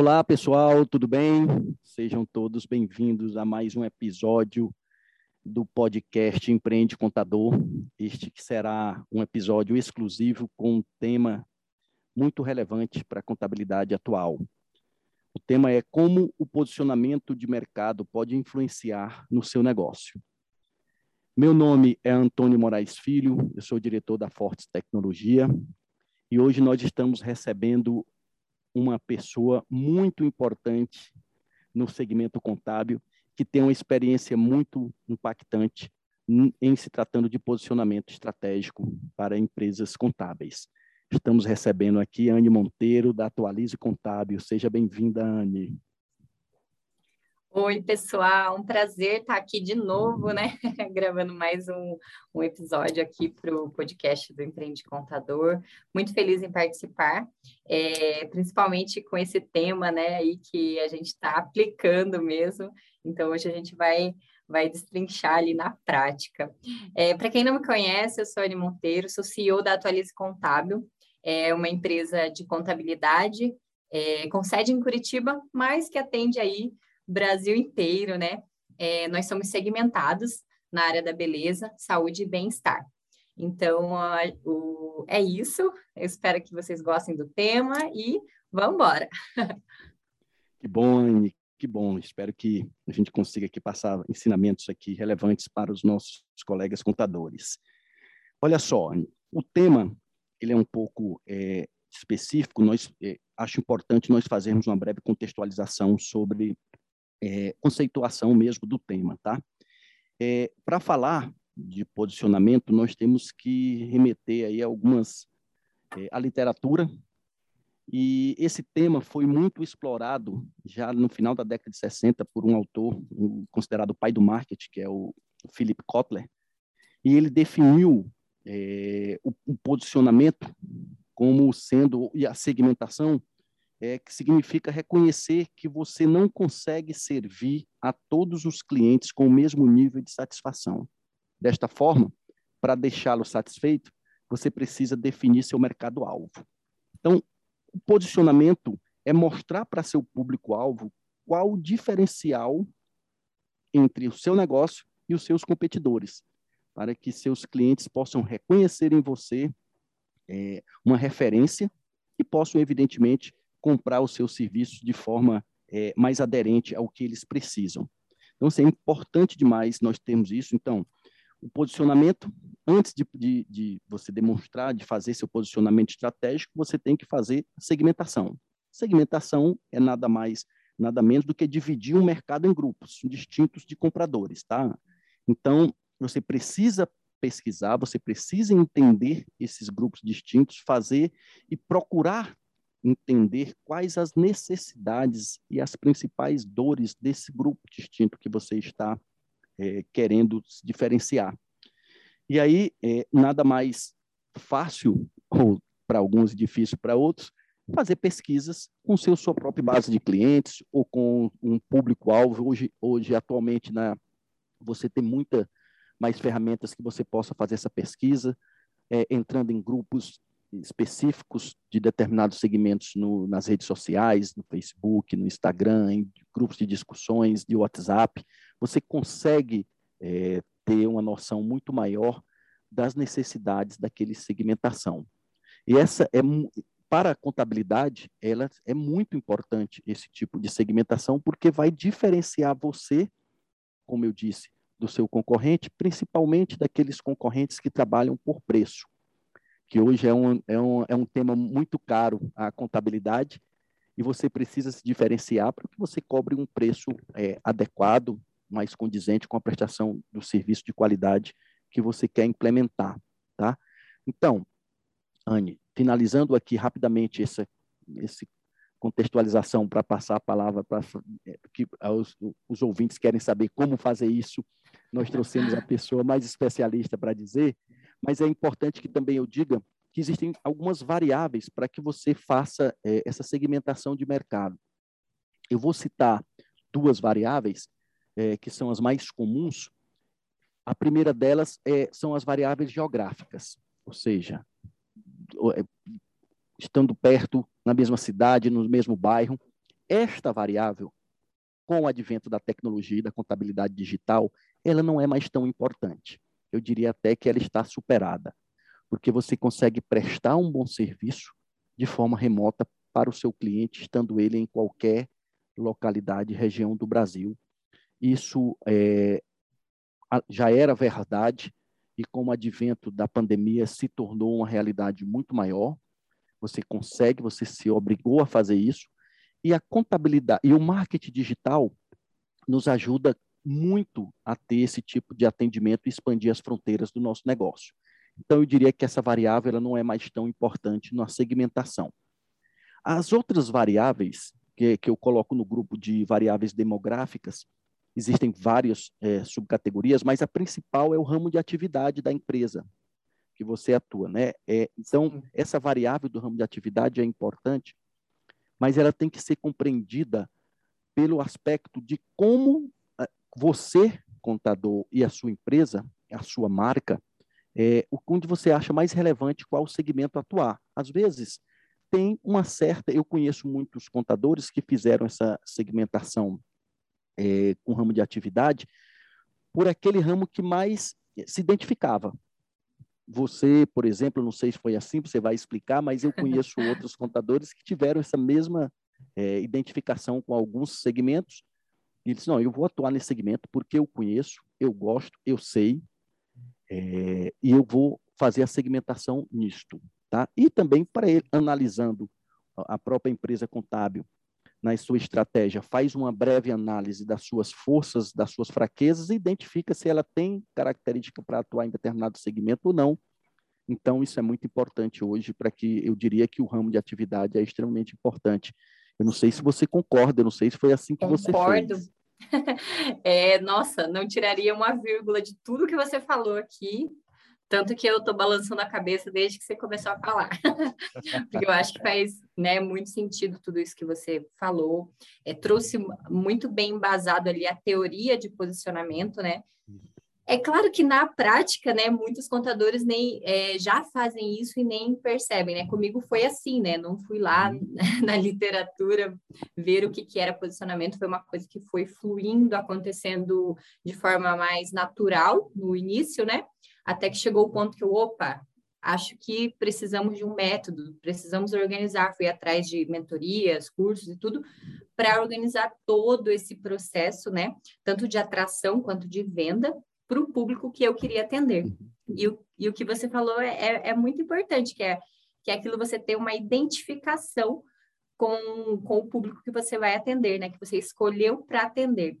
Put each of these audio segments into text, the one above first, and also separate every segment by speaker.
Speaker 1: Olá, pessoal, tudo bem? Sejam todos bem-vindos a mais um episódio do podcast Empreende Contador. Este que será um episódio exclusivo com um tema muito relevante para a contabilidade atual. O tema é como o posicionamento de mercado pode influenciar no seu negócio. Meu nome é Antônio Moraes Filho, eu sou diretor da Fortes Tecnologia e hoje nós estamos recebendo uma pessoa muito importante no segmento contábil, que tem uma experiência muito impactante em se tratando de posicionamento estratégico para empresas contábeis. Estamos recebendo aqui a Anne Monteiro, da Atualize Contábil. Seja bem-vinda, Anne.
Speaker 2: Oi, pessoal, um prazer estar aqui de novo, né? Gravando mais um, um episódio aqui para o podcast do Empreende Contador. Muito feliz em participar, é, principalmente com esse tema, né, aí que a gente está aplicando mesmo. Então, hoje a gente vai vai destrinchar ali na prática. É, para quem não me conhece, eu sou Anne Monteiro, sou CEO da Atualize Contábil, é uma empresa de contabilidade é, com sede em Curitiba, mas que atende aí Brasil inteiro, né? É, nós somos segmentados na área da beleza, saúde e bem-estar. Então, o, é isso. Eu espero que vocês gostem do tema e vamos embora.
Speaker 1: Que bom, Anne, que bom. Espero que a gente consiga aqui passar ensinamentos aqui relevantes para os nossos colegas contadores. Olha só, o tema ele é um pouco é, específico. Nós é, acho importante nós fazermos uma breve contextualização sobre é, conceituação mesmo do tema, tá? É, Para falar de posicionamento, nós temos que remeter aí algumas é, a literatura e esse tema foi muito explorado já no final da década de 60 por um autor considerado pai do marketing, que é o Philip Kotler, e ele definiu é, o, o posicionamento como sendo e a segmentação é, que significa reconhecer que você não consegue servir a todos os clientes com o mesmo nível de satisfação. Desta forma, para deixá-lo satisfeito, você precisa definir seu mercado-alvo. Então, o posicionamento é mostrar para seu público-alvo qual o diferencial entre o seu negócio e os seus competidores, para que seus clientes possam reconhecer em você é, uma referência e possam, evidentemente, comprar os seus serviços de forma é, mais aderente ao que eles precisam. Então, assim, é importante demais nós termos isso. Então, o posicionamento, antes de, de, de, você demonstrar, de fazer seu posicionamento estratégico, você tem que fazer segmentação. Segmentação é nada mais, nada menos do que dividir um mercado em grupos distintos de compradores, tá? Então, você precisa pesquisar, você precisa entender esses grupos distintos, fazer e procurar entender quais as necessidades e as principais dores desse grupo distinto que você está é, querendo se diferenciar. E aí, é, nada mais fácil, ou para alguns difícil para outros, fazer pesquisas com seu, sua própria base de clientes ou com um público-alvo. Hoje, hoje, atualmente, na, você tem muita mais ferramentas que você possa fazer essa pesquisa, é, entrando em grupos específicos de determinados segmentos no, nas redes sociais, no Facebook, no Instagram, em grupos de discussões, de WhatsApp, você consegue é, ter uma noção muito maior das necessidades daquele segmentação. E essa é para a contabilidade, ela é muito importante esse tipo de segmentação porque vai diferenciar você, como eu disse, do seu concorrente, principalmente daqueles concorrentes que trabalham por preço que hoje é um, é um, é um tema muito caro, a contabilidade, e você precisa se diferenciar para que você cobre um preço é, adequado, mais condizente com a prestação do serviço de qualidade que você quer implementar, tá? Então, Anne, finalizando aqui rapidamente essa, essa contextualização para passar a palavra para é, que os, os ouvintes querem saber como fazer isso, nós trouxemos a pessoa mais especialista para dizer, mas é importante que também eu diga que existem algumas variáveis para que você faça é, essa segmentação de mercado. Eu vou citar duas variáveis é, que são as mais comuns. A primeira delas é, são as variáveis geográficas, ou seja, é, estando perto, na mesma cidade, no mesmo bairro, esta variável, com o advento da tecnologia e da contabilidade digital, ela não é mais tão importante. Eu diria até que ela está superada, porque você consegue prestar um bom serviço de forma remota para o seu cliente, estando ele em qualquer localidade, região do Brasil. Isso é, já era verdade e com o advento da pandemia se tornou uma realidade muito maior. Você consegue, você se obrigou a fazer isso e a contabilidade e o marketing digital nos ajuda muito a ter esse tipo de atendimento e expandir as fronteiras do nosso negócio. Então, eu diria que essa variável ela não é mais tão importante na segmentação. As outras variáveis que, que eu coloco no grupo de variáveis demográficas, existem várias é, subcategorias, mas a principal é o ramo de atividade da empresa que você atua, né? É, então, essa variável do ramo de atividade é importante, mas ela tem que ser compreendida pelo aspecto de como você, contador, e a sua empresa, a sua marca, é, onde você acha mais relevante qual segmento atuar. Às vezes, tem uma certa. Eu conheço muitos contadores que fizeram essa segmentação é, com ramo de atividade por aquele ramo que mais se identificava. Você, por exemplo, não sei se foi assim, você vai explicar, mas eu conheço outros contadores que tiveram essa mesma é, identificação com alguns segmentos. E eles não, eu vou atuar nesse segmento porque eu conheço, eu gosto, eu sei, é, e eu vou fazer a segmentação nisto. Tá? E também para ele, analisando a própria empresa contábil na sua estratégia, faz uma breve análise das suas forças, das suas fraquezas e identifica se ela tem característica para atuar em determinado segmento ou não. Então, isso é muito importante hoje para que eu diria que o ramo de atividade é extremamente importante. Eu não sei se você concorda, eu não sei se foi assim que
Speaker 2: Concordo.
Speaker 1: você fez. Concordo.
Speaker 2: É, nossa, não tiraria uma vírgula de tudo que você falou aqui. Tanto que eu estou balançando a cabeça desde que você começou a falar. Porque eu acho que faz né, muito sentido tudo isso que você falou. É, trouxe muito bem embasado ali a teoria de posicionamento, né? É claro que na prática, né, muitos contadores nem é, já fazem isso e nem percebem, né? Comigo foi assim, né? Não fui lá uhum. na literatura ver o que, que era posicionamento, foi uma coisa que foi fluindo, acontecendo de forma mais natural no início, né? até que chegou o ponto que eu, opa, acho que precisamos de um método, precisamos organizar. Fui atrás de mentorias, cursos e tudo, para organizar todo esse processo, né? Tanto de atração quanto de venda para o público que eu queria atender. E o, e o que você falou é, é, é muito importante, que é, que é aquilo você ter uma identificação com, com o público que você vai atender, né? Que você escolheu para atender.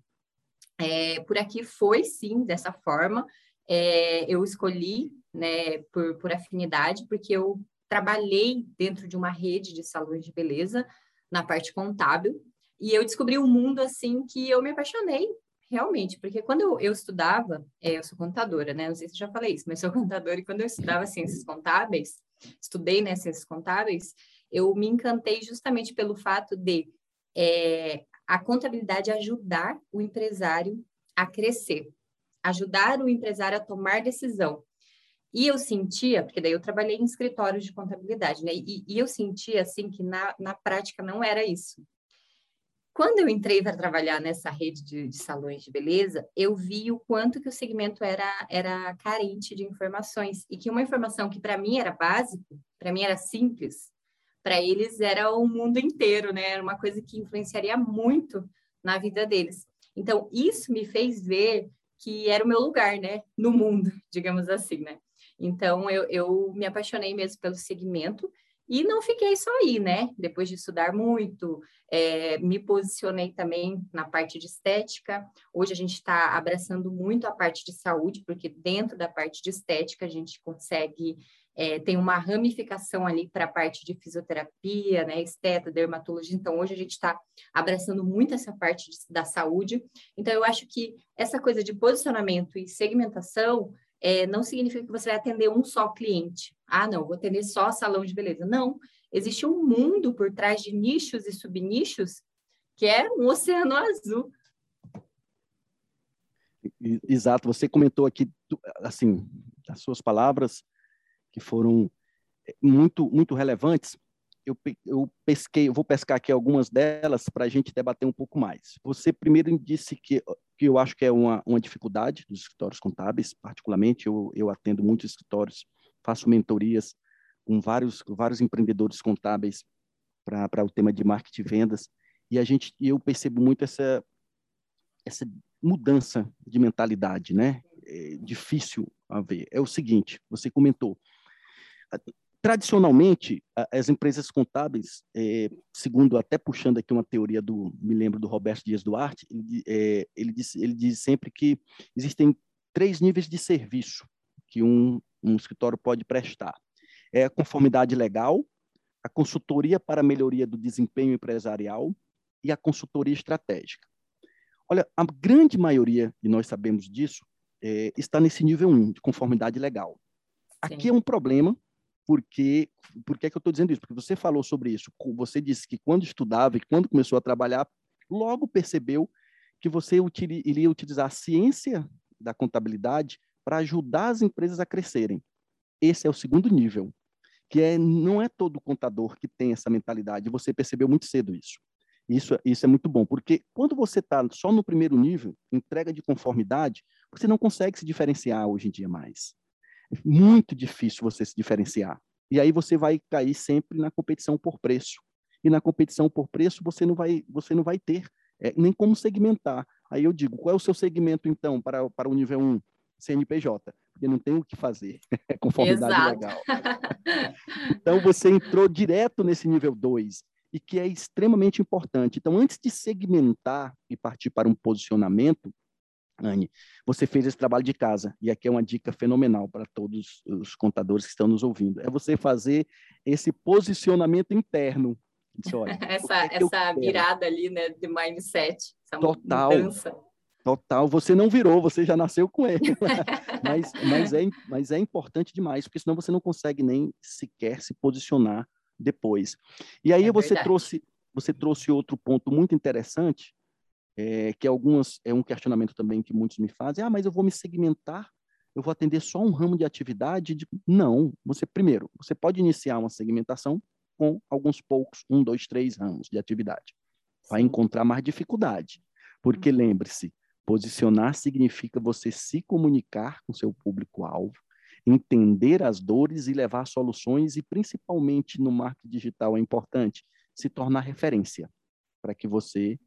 Speaker 2: É, por aqui foi, sim, dessa forma é, eu escolhi né, por, por afinidade, porque eu trabalhei dentro de uma rede de salões de beleza na parte contábil e eu descobri um mundo assim que eu me apaixonei realmente, porque quando eu, eu estudava, é, eu sou contadora, né? Não sei se eu já falei isso, mas sou contadora e quando eu estudava ciências contábeis, estudei né, ciências contábeis, eu me encantei justamente pelo fato de é, a contabilidade ajudar o empresário a crescer ajudar o empresário a tomar decisão. E eu sentia, porque daí eu trabalhei em escritórios de contabilidade, né? E, e eu sentia, assim, que na, na prática não era isso. Quando eu entrei para trabalhar nessa rede de, de, salões de beleza, eu vi o quanto que o segmento era, era carente de informações e que uma informação que para mim era básico, para mim era simples, para eles era o mundo inteiro, né? Era uma coisa que influenciaria muito na vida deles. Então, isso me fez ver que era o meu lugar, né, no mundo, digamos assim, né. Então, eu, eu me apaixonei mesmo pelo segmento e não fiquei só aí, né? Depois de estudar muito, é, me posicionei também na parte de estética. Hoje a gente está abraçando muito a parte de saúde, porque dentro da parte de estética a gente consegue é, tem uma ramificação ali para a parte de fisioterapia, né, esteta, dermatologia. Então, hoje a gente está abraçando muito essa parte de, da saúde. Então, eu acho que essa coisa de posicionamento e segmentação é, não significa que você vai atender um só cliente. Ah, não, vou atender só salão de beleza. Não, existe um mundo por trás de nichos e subnichos que é um oceano azul.
Speaker 1: Exato, você comentou aqui, assim, as suas palavras que foram eh, muito, muito relevantes. Eu, eu pesquei, eu vou pescar aqui algumas delas para a gente debater um pouco mais. Você primeiro disse que, que eu acho que é uma, uma dificuldade dos escritórios contábeis, particularmente, eu, eu atendo muitos escritórios, faço mentorias com vários, vários empreendedores contábeis para o tema de marketing e vendas, e a gente, eu percebo muito essa, essa mudança de mentalidade, né? É difícil a ver. É o seguinte, você comentou, tradicionalmente, as empresas contábeis, é, segundo até puxando aqui uma teoria do, me lembro do Roberto Dias Duarte, ele, é, ele, diz, ele diz sempre que existem três níveis de serviço que um, um escritório pode prestar. É a conformidade legal, a consultoria para a melhoria do desempenho empresarial e a consultoria estratégica. Olha, a grande maioria, e nós sabemos disso, é, está nesse nível 1, de conformidade legal. Sim. Aqui é um problema, porque por que é que eu estou dizendo isso? Porque você falou sobre isso. Você disse que quando estudava e quando começou a trabalhar, logo percebeu que você iria utilizar a ciência da contabilidade para ajudar as empresas a crescerem. Esse é o segundo nível, que é não é todo contador que tem essa mentalidade. Você percebeu muito cedo isso. Isso, isso é muito bom, porque quando você está só no primeiro nível, entrega de conformidade, você não consegue se diferenciar hoje em dia mais. Muito difícil você se diferenciar. E aí você vai cair sempre na competição por preço. E na competição por preço você não vai, você não vai ter é, nem como segmentar. Aí eu digo, qual é o seu segmento então para, para o nível 1? CNPJ, porque não tem o que fazer, é conformidade Exato. legal. então você entrou direto nesse nível 2 e que é extremamente importante. Então, antes de segmentar e partir para um posicionamento, Anne, você fez esse trabalho de casa, e aqui é uma dica fenomenal para todos os contadores que estão nos ouvindo, é você fazer esse posicionamento interno.
Speaker 2: Disse, olha, essa é essa virada ali, né, de mindset, essa
Speaker 1: Total. mudança. Total, você não virou, você já nasceu com ele. mas, mas, é, mas é importante demais, porque senão você não consegue nem sequer se posicionar depois. E aí é você trouxe você trouxe outro ponto muito interessante, é, que algumas é um questionamento também que muitos me fazem. Ah, mas eu vou me segmentar? Eu vou atender só um ramo de atividade? De... Não. Você primeiro, você pode iniciar uma segmentação com alguns poucos, um, dois, três ramos de atividade. Vai encontrar mais dificuldade, porque uhum. lembre-se, posicionar significa você se comunicar com seu público-alvo, entender as dores e levar soluções e principalmente no marketing digital é importante se tornar referência para que você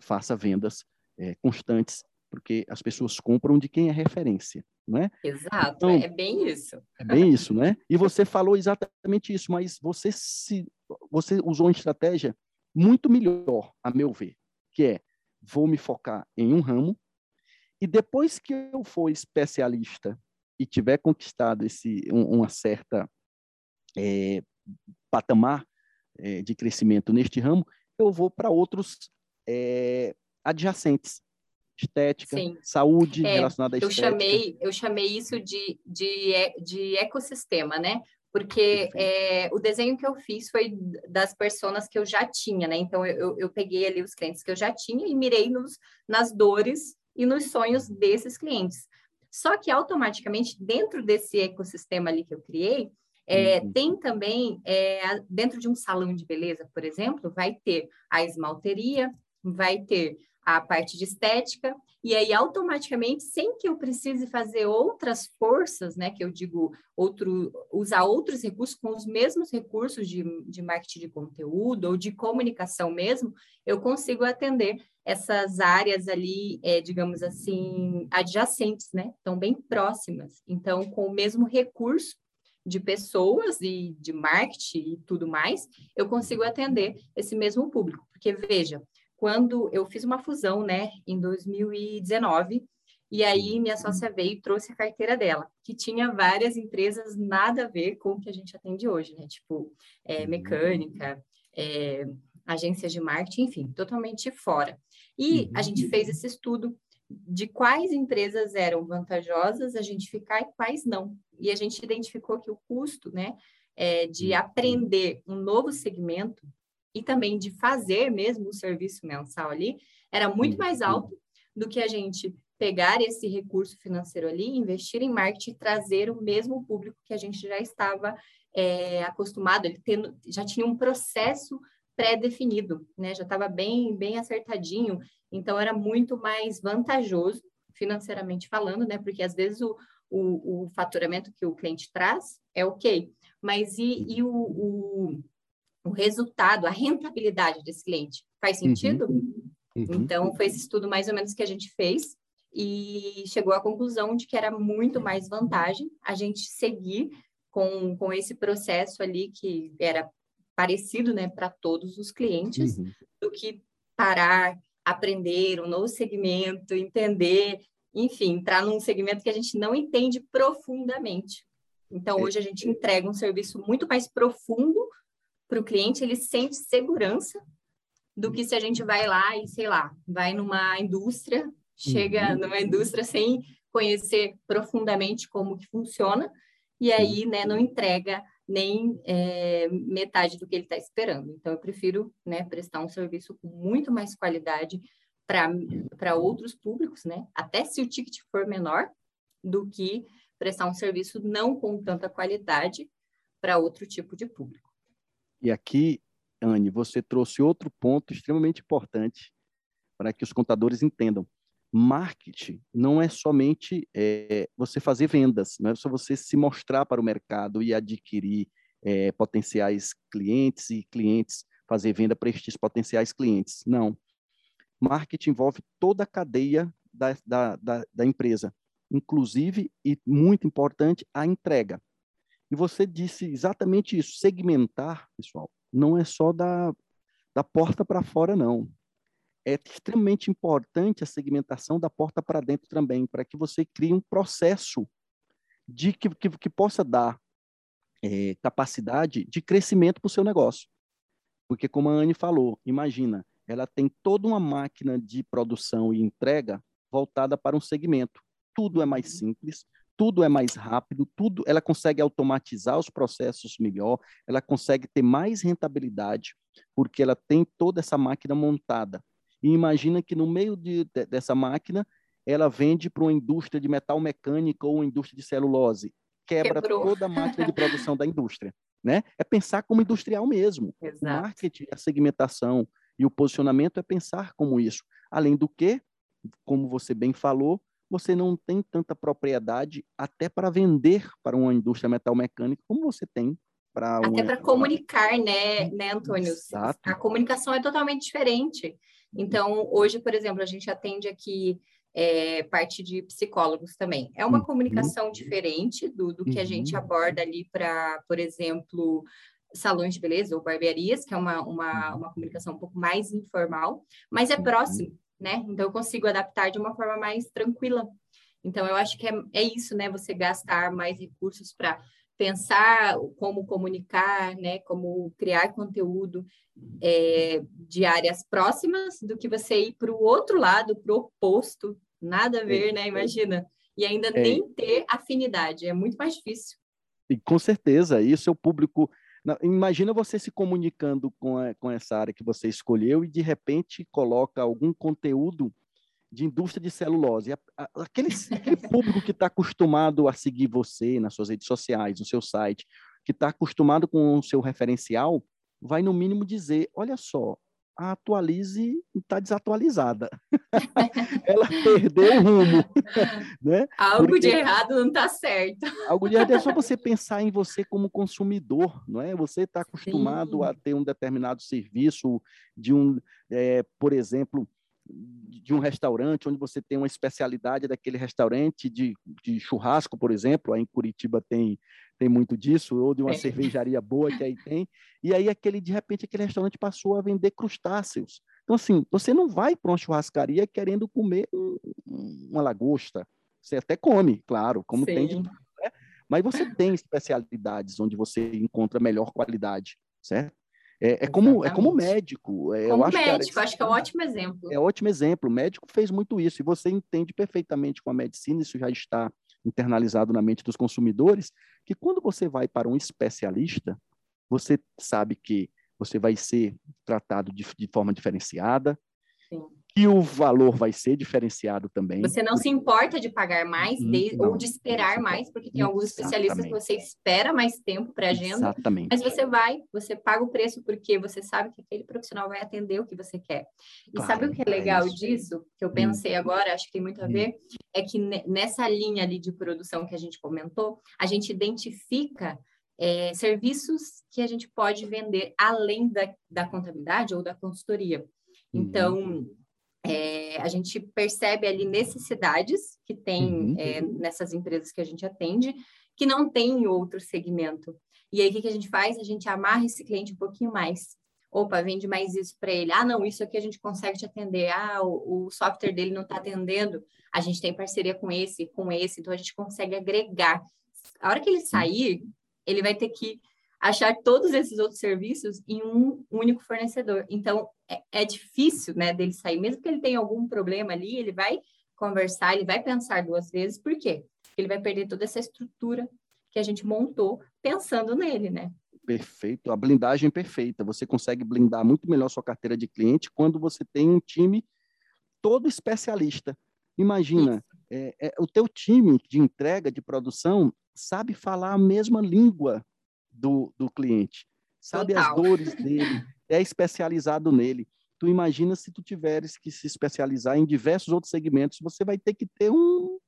Speaker 1: faça vendas é, constantes, porque as pessoas compram de quem é referência, não é?
Speaker 2: Exato, então, é bem isso.
Speaker 1: É bem isso, né? E você falou exatamente isso, mas você se você usou uma estratégia muito melhor, a meu ver, que é vou me focar em um ramo e depois que eu for especialista e tiver conquistado esse um, uma certa é, patamar é, de crescimento neste ramo, eu vou para outros é, adjacentes, estética, Sim. saúde é, relacionada à
Speaker 2: eu Chamei, eu chamei isso de, de, de ecossistema, né? Porque é, o desenho que eu fiz foi das pessoas que eu já tinha, né? Então, eu, eu peguei ali os clientes que eu já tinha e mirei nos, nas dores e nos sonhos desses clientes. Só que, automaticamente, dentro desse ecossistema ali que eu criei, é, uhum. Tem também, é, dentro de um salão de beleza, por exemplo, vai ter a esmalteria, vai ter a parte de estética, e aí automaticamente, sem que eu precise fazer outras forças, né, que eu digo, outro, usar outros recursos com os mesmos recursos de, de marketing de conteúdo ou de comunicação mesmo, eu consigo atender essas áreas ali, é, digamos assim, adjacentes, né, estão bem próximas. Então, com o mesmo recurso, de pessoas e de marketing e tudo mais, eu consigo atender esse mesmo público. Porque, veja, quando eu fiz uma fusão, né, em 2019, e aí minha sócia veio e trouxe a carteira dela, que tinha várias empresas nada a ver com o que a gente atende hoje, né? Tipo, é, mecânica, é, agências de marketing, enfim, totalmente fora. E a gente fez esse estudo de quais empresas eram vantajosas a gente ficar e quais não. E a gente identificou que o custo, né, é, de aprender um novo segmento e também de fazer mesmo o serviço mensal ali, era muito mais alto do que a gente pegar esse recurso financeiro ali, investir em marketing e trazer o mesmo público que a gente já estava é, acostumado, ele tendo, já tinha um processo pré-definido, né? Já estava bem, bem acertadinho, então era muito mais vantajoso financeiramente falando, né? Porque às vezes o, o, o faturamento que o cliente traz é ok, mas e, e o, o, o, resultado, a rentabilidade desse cliente? Faz uhum. sentido? Uhum. Uhum. Então, foi esse estudo mais ou menos que a gente fez e chegou à conclusão de que era muito mais vantagem a gente seguir com, com esse processo ali que era parecido né, para todos os clientes, uhum. do que parar, aprender um novo segmento, entender, enfim, entrar num segmento que a gente não entende profundamente. Então, é. hoje a gente entrega um serviço muito mais profundo para o cliente, ele sente segurança do que se a gente vai lá e, sei lá, vai numa indústria, chega uhum. numa indústria sem conhecer profundamente como que funciona, e aí, né, não entrega nem é, metade do que ele está esperando. Então, eu prefiro né, prestar um serviço com muito mais qualidade para outros públicos, né? Até se o ticket for menor, do que prestar um serviço não com tanta qualidade para outro tipo de público.
Speaker 1: E aqui, Anne, você trouxe outro ponto extremamente importante para que os contadores entendam. Marketing não é somente é, você fazer vendas, não é só você se mostrar para o mercado e adquirir é, potenciais clientes e clientes fazer venda para estes potenciais clientes. Não. Marketing envolve toda a cadeia da, da, da, da empresa, inclusive, e muito importante, a entrega. E você disse exatamente isso. Segmentar, pessoal, não é só da, da porta para fora, não é extremamente importante a segmentação da porta para dentro também, para que você crie um processo de que, que, que possa dar é, capacidade de crescimento para o seu negócio. Porque, como a Anne falou, imagina, ela tem toda uma máquina de produção e entrega voltada para um segmento. Tudo é mais uhum. simples, tudo é mais rápido, tudo ela consegue automatizar os processos melhor, ela consegue ter mais rentabilidade, porque ela tem toda essa máquina montada. E imagina que no meio de, de, dessa máquina, ela vende para uma indústria de metal mecânico ou uma indústria de celulose. Quebra Quebrou. toda a máquina de produção da indústria. Né? É pensar como industrial mesmo. Exato. O marketing, a segmentação e o posicionamento é pensar como isso. Além do que, como você bem falou, você não tem tanta propriedade até para vender para uma indústria metal mecânica como você tem para
Speaker 2: Até para comunicar, né, né, Antônio? Exato. A comunicação é totalmente diferente. Então, hoje, por exemplo, a gente atende aqui é, parte de psicólogos também. É uma uhum. comunicação diferente do, do que a gente uhum. aborda ali para, por exemplo, salões de beleza ou barbearias, que é uma, uma, uhum. uma comunicação um pouco mais informal, mas é próximo, né? Então, eu consigo adaptar de uma forma mais tranquila. Então, eu acho que é, é isso, né? Você gastar mais recursos para pensar como comunicar, né, como criar conteúdo é, de áreas próximas do que você ir para o outro lado, para o oposto, nada a ver, é, né? Imagina. E ainda é, nem ter afinidade, é muito mais difícil.
Speaker 1: E com certeza, isso é o público. Imagina você se comunicando com, a, com essa área que você escolheu e de repente coloca algum conteúdo de indústria de celulose. Aquele, aquele público que está acostumado a seguir você nas suas redes sociais, no seu site, que está acostumado com o seu referencial, vai no mínimo dizer: olha só, a Atualize está desatualizada. Ela perdeu o rumo. né?
Speaker 2: Algo Porque... de errado não está certo.
Speaker 1: Algo de errado é só você pensar em você como consumidor, não é? Você está acostumado Sim. a ter um determinado serviço de um, é, por exemplo, de um restaurante onde você tem uma especialidade daquele restaurante de, de churrasco, por exemplo, aí em Curitiba tem tem muito disso, ou de uma é. cervejaria boa que aí tem, e aí aquele de repente aquele restaurante passou a vender crustáceos. Então assim, você não vai para uma churrascaria querendo comer um, uma lagosta. Você até come, claro, como Sim. tem de, né? mas você tem especialidades onde você encontra melhor qualidade, certo? É, é como, é como médico.
Speaker 2: É, como eu acho médico, que, acho que é um ótimo exemplo.
Speaker 1: É um ótimo exemplo. O médico fez muito isso, e você entende perfeitamente com a medicina, isso já está internalizado na mente dos consumidores, que quando você vai para um especialista, você sabe que você vai ser tratado de, de forma diferenciada, Sim. e o valor vai ser diferenciado também.
Speaker 2: Você não se importa de pagar mais uhum, de, ou de esperar mais, porque tem alguns especialistas que você espera mais tempo para agenda,
Speaker 1: Exatamente.
Speaker 2: mas você vai, você paga o preço porque você sabe que aquele profissional vai atender o que você quer. E claro, sabe o que é legal é disso, que eu pensei hum. agora, acho que tem muito a ver, hum. é que nessa linha ali de produção que a gente comentou, a gente identifica é, serviços que a gente pode vender além da, da contabilidade ou da consultoria. Então, uhum. é, a gente percebe ali necessidades que tem uhum. é, nessas empresas que a gente atende, que não tem em outro segmento. E aí, o que, que a gente faz? A gente amarra esse cliente um pouquinho mais. Opa, vende mais isso para ele. Ah, não, isso aqui a gente consegue te atender. Ah, o, o software dele não está atendendo. A gente tem parceria com esse, com esse, então a gente consegue agregar. A hora que ele sair, ele vai ter que achar todos esses outros serviços em um único fornecedor. Então, é, é, difícil, né, dele sair. Mesmo que ele tenha algum problema ali, ele vai conversar, ele vai pensar duas vezes. Por quê? Porque ele vai perder toda essa estrutura que a gente montou pensando nele, né?
Speaker 1: Perfeito, a blindagem perfeita. Você consegue blindar muito melhor sua carteira de cliente quando você tem um time todo especialista. Imagina, é, é, o teu time de entrega, de produção, sabe falar a mesma língua do, do cliente, sabe Total. as dores dele, é especializado nele. Tu imagina se tu tiveres que se especializar em diversos outros segmentos, você vai ter que ter um,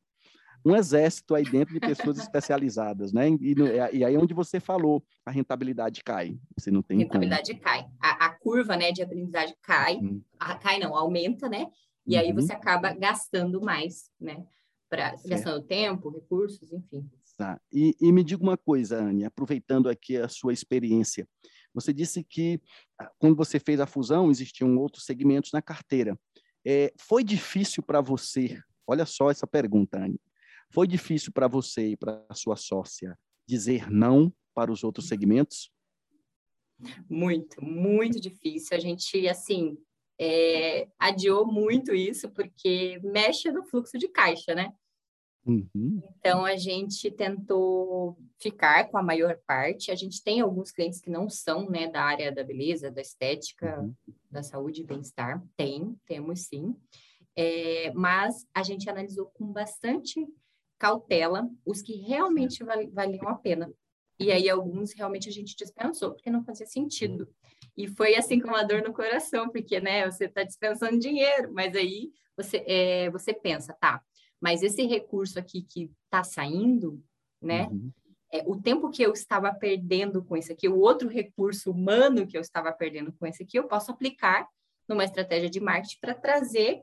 Speaker 1: um exército aí dentro de pessoas especializadas, né? E, e, aí onde você falou, a rentabilidade cai. Você não tem
Speaker 2: a rentabilidade como. cai. A, a, curva, né, de aprendizagem cai. Hum. A, cai não, aumenta, né? E uhum. aí você acaba gastando mais, né? Pra, gastando tempo, recursos, enfim.
Speaker 1: Tá. E, e, me diga uma coisa, Anne, aproveitando aqui a sua experiência. Você disse que ah, quando você fez a fusão, existiam outros segmentos na carteira. É, foi difícil para você, olha só essa pergunta, Anne. Foi difícil para você e para a sua sócia dizer não para os outros segmentos?
Speaker 2: Muito, muito difícil. A gente, assim, é, adiou muito isso, porque mexe no fluxo de caixa, né? Uhum. Então, a gente tentou ficar com a maior parte. A gente tem alguns clientes que não são né, da área da beleza, da estética, uhum. da saúde e bem-estar. Tem, temos sim. É, mas a gente analisou com bastante cautela os que realmente valiam a pena. E aí, alguns realmente a gente dispensou, porque não fazia sentido. E foi assim com uma dor no coração, porque né, você está dispensando dinheiro, mas aí você, é, você pensa, tá, mas esse recurso aqui que está saindo, né? Uhum. É, o tempo que eu estava perdendo com esse aqui, o outro recurso humano que eu estava perdendo com esse aqui, eu posso aplicar numa estratégia de marketing para trazer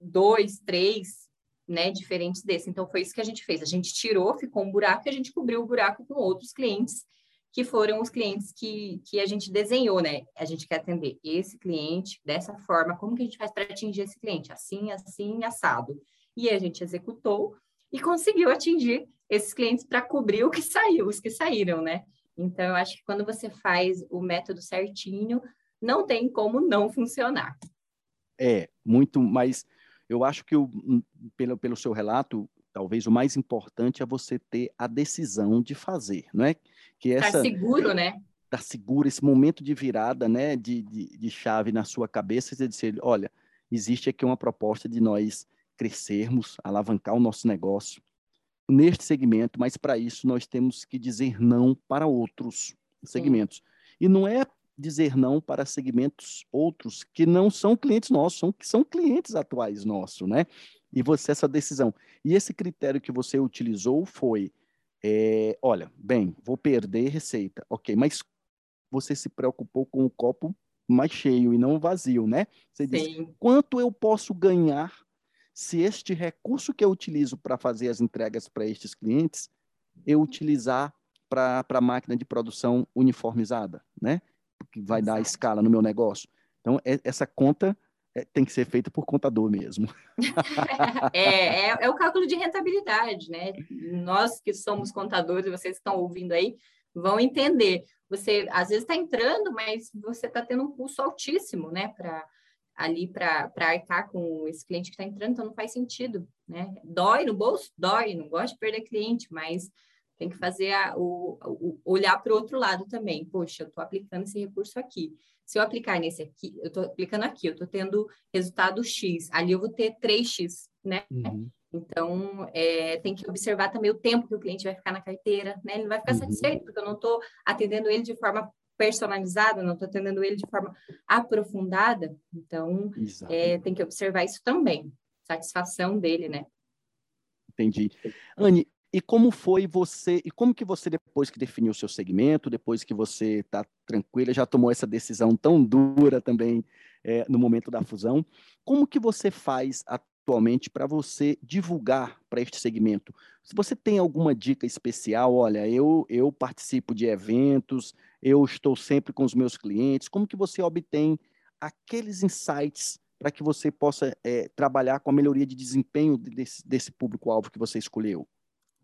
Speaker 2: dois, três, né, diferentes desse. Então foi isso que a gente fez. A gente tirou, ficou um buraco e a gente cobriu o buraco com outros clientes que foram os clientes que, que a gente desenhou, né? A gente quer atender esse cliente dessa forma. Como que a gente faz para atingir esse cliente? Assim, assim, assado e a gente executou e conseguiu atingir esses clientes para cobrir o que saiu, os que saíram, né? Então, eu acho que quando você faz o método certinho, não tem como não funcionar.
Speaker 1: É, muito, mas eu acho que, o, pelo, pelo seu relato, talvez o mais importante é você ter a decisão de fazer, não é?
Speaker 2: Que essa, Estar seguro, né?
Speaker 1: Estar seguro, esse momento de virada, né, de, de, de chave na sua cabeça, e dizer, olha, existe aqui uma proposta de nós crescermos, alavancar o nosso negócio neste segmento, mas para isso nós temos que dizer não para outros segmentos. Sim. E não é dizer não para segmentos outros que não são clientes nossos, são que são clientes atuais nossos, né? E você essa decisão. E esse critério que você utilizou foi, é, olha, bem, vou perder receita, ok, mas você se preocupou com o copo mais cheio e não vazio, né? Você Sim. disse, quanto eu posso ganhar se este recurso que eu utilizo para fazer as entregas para estes clientes, eu utilizar para a máquina de produção uniformizada, né? Que vai Exato. dar escala no meu negócio. Então, é, essa conta é, tem que ser feita por contador mesmo.
Speaker 2: é, é, é, o cálculo de rentabilidade, né? Nós que somos contadores, vocês que estão ouvindo aí, vão entender. Você às vezes está entrando, mas você está tendo um custo altíssimo, né? Para ali para arcar com esse cliente que está entrando, então não faz sentido, né? Dói no bolso? Dói, não gosto de perder cliente, mas tem que fazer a, o, o, olhar para o outro lado também. Poxa, eu estou aplicando esse recurso aqui. Se eu aplicar nesse aqui, eu estou aplicando aqui, eu estou tendo resultado X, ali eu vou ter 3X, né? Uhum. Então, é, tem que observar também o tempo que o cliente vai ficar na carteira, né? Ele vai ficar uhum. satisfeito, porque eu não estou atendendo ele de forma personalizada, não estou atendendo ele de forma aprofundada. Então, é, tem que observar isso também, satisfação dele, né?
Speaker 1: Entendi. Anne, e como foi você, e como que você, depois que definiu o seu segmento, depois que você está tranquila, já tomou essa decisão tão dura também é, no momento da fusão, como que você faz atualmente para você divulgar para este segmento? Se você tem alguma dica especial, olha, eu, eu participo de eventos, eu estou sempre com os meus clientes, como que você obtém aqueles insights para que você possa é, trabalhar com a melhoria de desempenho desse, desse público-alvo que você escolheu?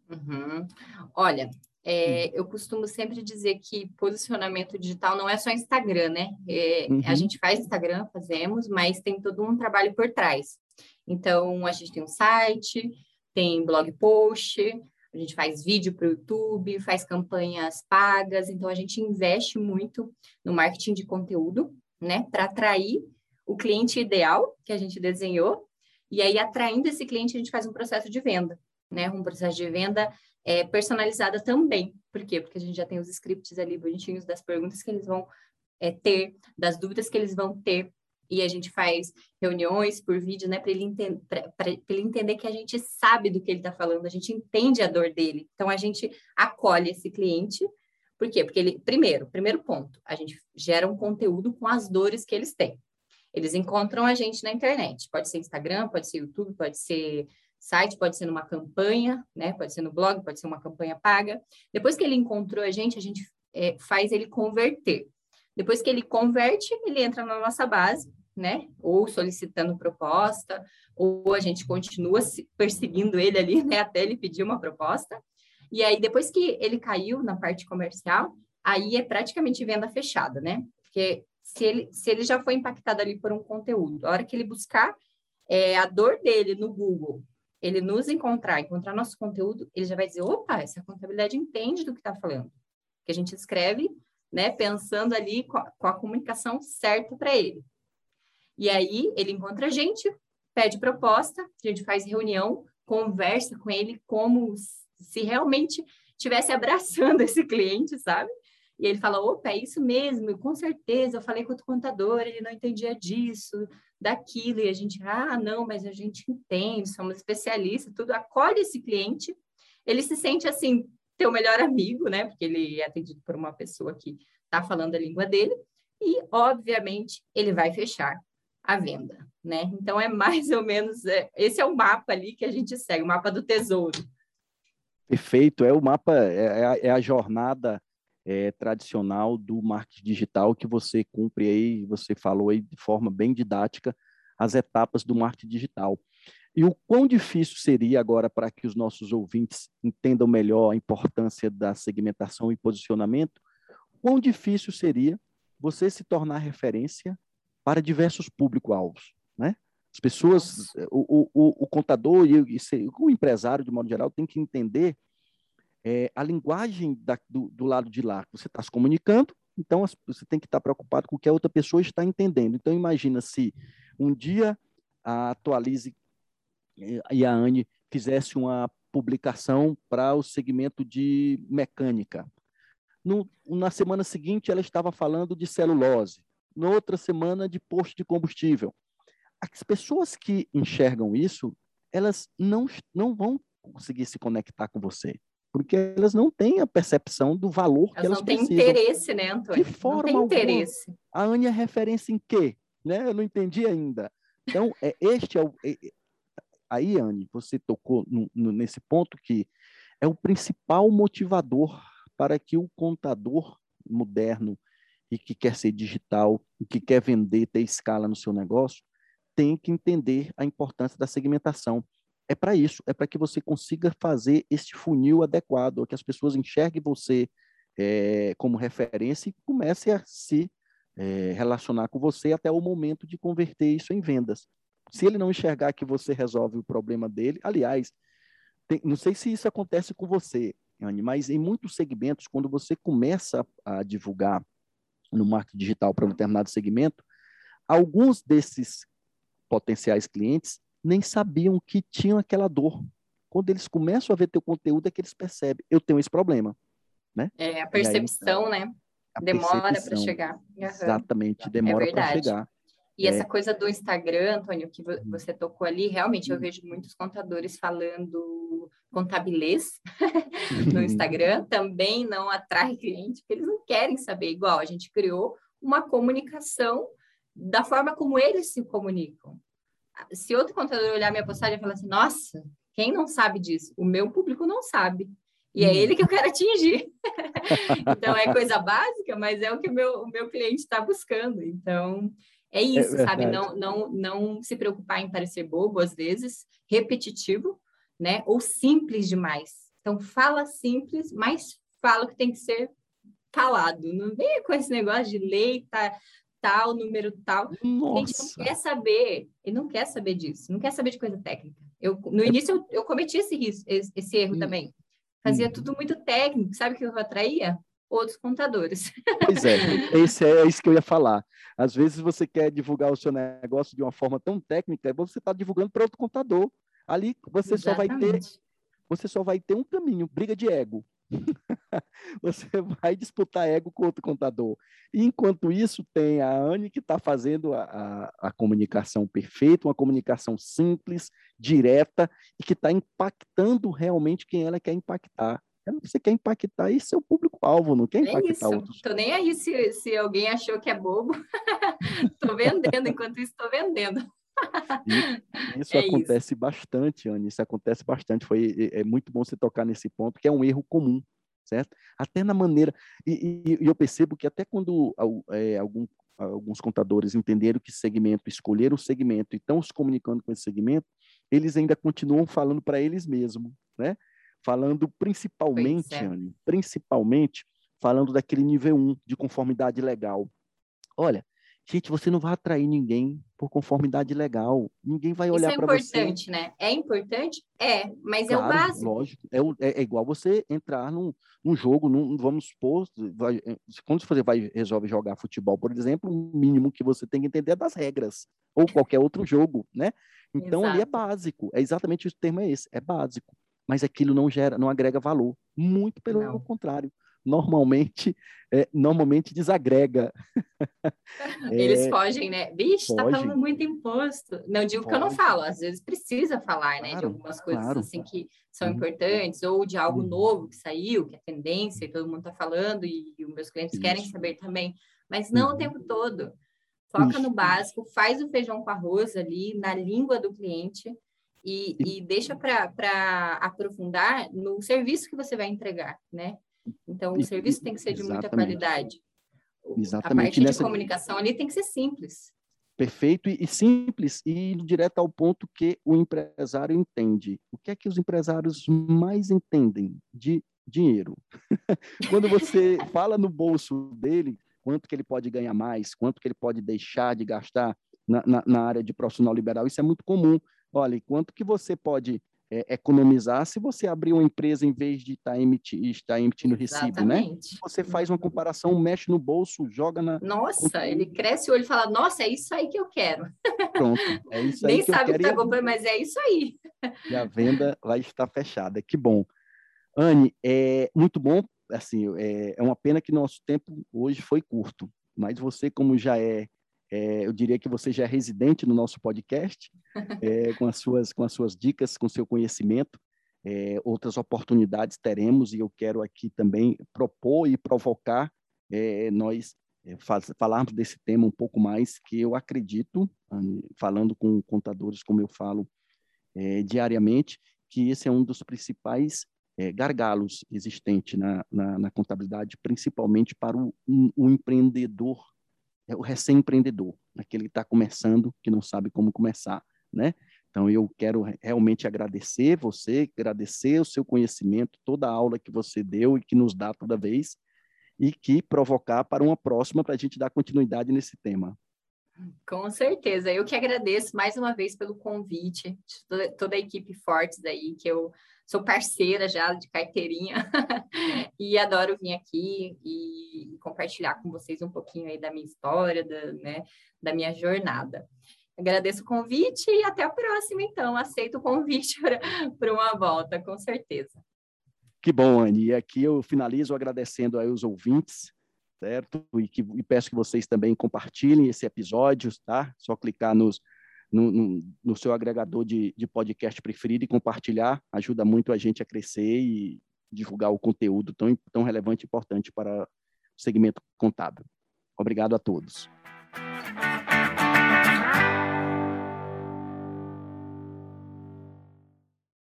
Speaker 2: Uhum. Olha, é, eu costumo sempre dizer que posicionamento digital não é só Instagram, né? É, uhum. A gente faz Instagram, fazemos, mas tem todo um trabalho por trás. Então, a gente tem um site, tem blog post, a gente faz vídeo para o YouTube, faz campanhas pagas, então a gente investe muito no marketing de conteúdo, né? Para atrair o cliente ideal que a gente desenhou, e aí, atraindo esse cliente, a gente faz um processo de venda né? Um processo de venda é, personalizada também. Por quê? Porque a gente já tem os scripts ali bonitinhos das perguntas que eles vão é, ter, das dúvidas que eles vão ter. E a gente faz reuniões por vídeo, né, para ele, enten ele entender que a gente sabe do que ele está falando, a gente entende a dor dele. Então, a gente acolhe esse cliente. Por quê? Porque ele, primeiro, primeiro ponto, a gente gera um conteúdo com as dores que eles têm. Eles encontram a gente na internet. Pode ser Instagram, pode ser YouTube, pode ser site, pode ser numa campanha, né? Pode ser no blog, pode ser uma campanha paga. Depois que ele encontrou a gente, a gente é, faz ele converter. Depois que ele converte, ele entra na nossa base, né? Ou solicitando proposta, ou a gente continua perseguindo ele ali, né? Até ele pedir uma proposta. E aí, depois que ele caiu na parte comercial, aí é praticamente venda fechada, né? Porque se ele, se ele já foi impactado ali por um conteúdo, a hora que ele buscar é, a dor dele no Google ele nos encontrar, encontrar nosso conteúdo, ele já vai dizer, opa, essa contabilidade entende do que está falando. Que a gente escreve, né, pensando ali com a, com a comunicação certa para ele. E aí, ele encontra a gente, pede proposta, a gente faz reunião, conversa com ele como se realmente estivesse abraçando esse cliente, sabe? E ele fala: opa, é isso mesmo, com certeza, eu falei com o contador, ele não entendia disso, daquilo, e a gente, ah, não, mas a gente entende, somos especialistas, tudo, acolhe esse cliente, ele se sente assim, teu melhor amigo, né? Porque ele é atendido por uma pessoa que está falando a língua dele, e, obviamente, ele vai fechar a venda, né? Então, é mais ou menos, é, esse é o mapa ali que a gente segue, o mapa do tesouro.
Speaker 1: Perfeito, é o mapa, é, a, é a jornada é, tradicional do marketing digital que você cumpre aí, você falou aí de forma bem didática, as etapas do marketing digital. E o quão difícil seria agora para que os nossos ouvintes entendam melhor a importância da segmentação e posicionamento, quão difícil seria você se tornar referência para diversos público-alvos, né? As pessoas, o, o, o contador e, e o empresário, de modo geral, tem que entender é, a linguagem da, do, do, lado de lá, você está se comunicando, então você tem que estar preocupado com o que a outra pessoa está entendendo. Então, imagina se um dia a Atualize e a Anne fizesse uma publicação para o segmento de mecânica. No, na semana seguinte, ela estava falando de celulose. Na outra semana, de posto de combustível. As pessoas que enxergam isso, elas não, não vão conseguir se conectar com você porque elas não têm a percepção do valor elas que elas precisam.
Speaker 2: Não têm interesse, né, Antônio?
Speaker 1: De forma
Speaker 2: não
Speaker 1: tem interesse. A Ania é referência em quê? Né? Eu não entendi ainda. Então, é, este é o... É aí, Anne, você tocou no, no, nesse ponto que é o principal motivador para que o contador moderno e que quer ser digital, e que quer vender, ter escala no seu negócio, tem que entender a importância da segmentação é para isso, é para que você consiga fazer este funil adequado, que as pessoas enxerguem você é, como referência e comecem a se é, relacionar com você até o momento de converter isso em vendas. Se ele não enxergar que você resolve o problema dele, aliás, tem, não sei se isso acontece com você, mas em muitos segmentos, quando você começa a divulgar no marketing digital para um determinado segmento, alguns desses potenciais clientes nem sabiam que tinham aquela dor. Quando eles começam a ver teu conteúdo, é que eles percebem, eu tenho esse problema. Né?
Speaker 2: É, a percepção, aí, né? Demora para chegar.
Speaker 1: Exatamente, demora é para chegar.
Speaker 2: E é. essa coisa do Instagram, Antônio, que uhum. você tocou ali, realmente eu uhum. vejo muitos contadores falando contabilês no Instagram, também não atrai cliente, porque eles não querem saber igual. A gente criou uma comunicação da forma como eles se comunicam. Se outro contador olhar minha postagem e falar assim, nossa, quem não sabe disso? O meu público não sabe. E é hum. ele que eu quero atingir. então, é coisa básica, mas é o que o meu, o meu cliente está buscando. Então, é, é isso, é sabe? Não, não, não se preocupar em parecer bobo, às vezes, repetitivo, né? Ou simples demais. Então, fala simples, mas fala o que tem que ser falado. Não vem com esse negócio de lei, tá, tal, número tal. Nossa. A gente não quer saber, ele não quer saber disso, não quer saber de coisa técnica. Eu, no início, eu, eu cometi esse, risco, esse, esse erro hum. também. Fazia hum. tudo muito técnico. Sabe o que eu atraía? Outros contadores.
Speaker 1: Pois é, esse é isso que eu ia falar. Às vezes você quer divulgar o seu negócio de uma forma tão técnica, você está divulgando para outro contador. Ali você Exatamente. só vai ter você só vai ter um caminho, briga de ego. você vai disputar ego com outro contador. E enquanto isso, tem a Anne que está fazendo a, a, a, comunicação perfeita, uma comunicação simples, direta, e que está impactando realmente quem ela quer impactar. Você quer impactar esse seu público-alvo, não quer é impactar
Speaker 2: isso.
Speaker 1: outros.
Speaker 2: Tô nem aí se, se alguém achou que é bobo. Estou vendendo, enquanto isso estou vendendo.
Speaker 1: isso é acontece isso. bastante, Anne, isso acontece bastante. Foi, é, é, muito bom você tocar nesse ponto, que é um erro comum, certo? Até na maneira. E, e, e eu percebo que até quando é, algum, alguns contadores entenderam que segmento, escolheram o segmento e estão se comunicando com esse segmento, eles ainda continuam falando para eles mesmos, né? Falando principalmente, é. Anne, principalmente falando daquele nível 1 de conformidade legal. Olha, gente, você não vai atrair ninguém por conformidade legal. Ninguém vai olhar para
Speaker 2: você. Isso é importante, né? É importante? É, mas claro, é o básico.
Speaker 1: Lógico. É, é, é, igual você entrar num, num jogo, num, vamos supor, vai, é, quando você vai, resolve jogar futebol, por exemplo, o mínimo que você tem que entender é das regras, ou qualquer outro jogo, né? Então, Exato. ali é básico. É exatamente o termo é esse, é básico mas aquilo não gera, não agrega valor. Muito pelo não. contrário. Normalmente, é, normalmente desagrega.
Speaker 2: Eles é, fogem, né? Vixe, tá falando muito imposto. Não digo que eu não falo, às vezes precisa falar, claro, né? De algumas coisas claro. assim que são uhum. importantes, ou de algo uhum. novo que saiu, que é tendência, e todo mundo tá falando, e, e os meus clientes Isso. querem saber também. Mas não uhum. o tempo todo. Foca Isso. no básico, faz o feijão com arroz ali, na língua do cliente, e, e deixa para aprofundar no serviço que você vai entregar, né? Então, o serviço tem que ser de muita qualidade. Exatamente. A parte Nessa... de comunicação ali tem que ser simples.
Speaker 1: Perfeito e, simples e direto ao ponto que o empresário entende. O que é que os empresários mais entendem de dinheiro? Quando você fala no bolso dele, quanto que ele pode ganhar mais, quanto que ele pode deixar de gastar na, na, na área de profissional liberal, isso é muito comum olha, quanto que você pode é, economizar se você abrir uma empresa em vez de estar, tá emiti estar emitindo Exatamente. recibo, né? Você faz uma comparação, mexe no bolso, joga na...
Speaker 2: Nossa, ele cresce o olho e fala, nossa, é isso aí que eu quero.
Speaker 1: Pronto, é isso aí
Speaker 2: Nem
Speaker 1: que
Speaker 2: sabe
Speaker 1: o que
Speaker 2: está comprando, mas é isso aí.
Speaker 1: E a venda vai estar fechada, que bom. Anne, é muito bom, assim, é, é uma pena que nosso tempo hoje foi curto, mas você, como já é é, eu diria que você já é residente no nosso podcast, é, com, as suas, com as suas dicas, com seu conhecimento. É, outras oportunidades teremos, e eu quero aqui também propor e provocar é, nós é, faz, falarmos desse tema um pouco mais, que eu acredito, falando com contadores, como eu falo é, diariamente, que esse é um dos principais gargalos existentes na, na, na, contabilidade, principalmente para o, um, o empreendedor é o recém-empreendedor, aquele que está começando, que não sabe como começar, né? Então, eu quero realmente agradecer você, agradecer o seu conhecimento, toda a aula que você deu e que nos dá toda vez, e que provocar para uma próxima para a gente dar continuidade nesse tema.
Speaker 2: Com certeza. Eu que agradeço mais uma vez pelo convite, toda, a equipe Fortes aí, que eu sou parceira já de carteirinha e adoro vir aqui e compartilhar com vocês um pouquinho aí da minha história, da, né, da minha jornada. Agradeço o convite e até a próxima, então. Aceito o convite para uma volta, com certeza.
Speaker 1: Que bom, Anne. E aqui eu finalizo agradecendo aí os ouvintes, certo? E, que, e peço que vocês também compartilhem esse episódio, tá? Só clicar nos, no, no, no, seu agregador de, de podcast preferido e compartilhar. Ajuda muito a gente a crescer e divulgar o conteúdo tão, tão relevante e importante para o segmento contábil. Obrigado a todos.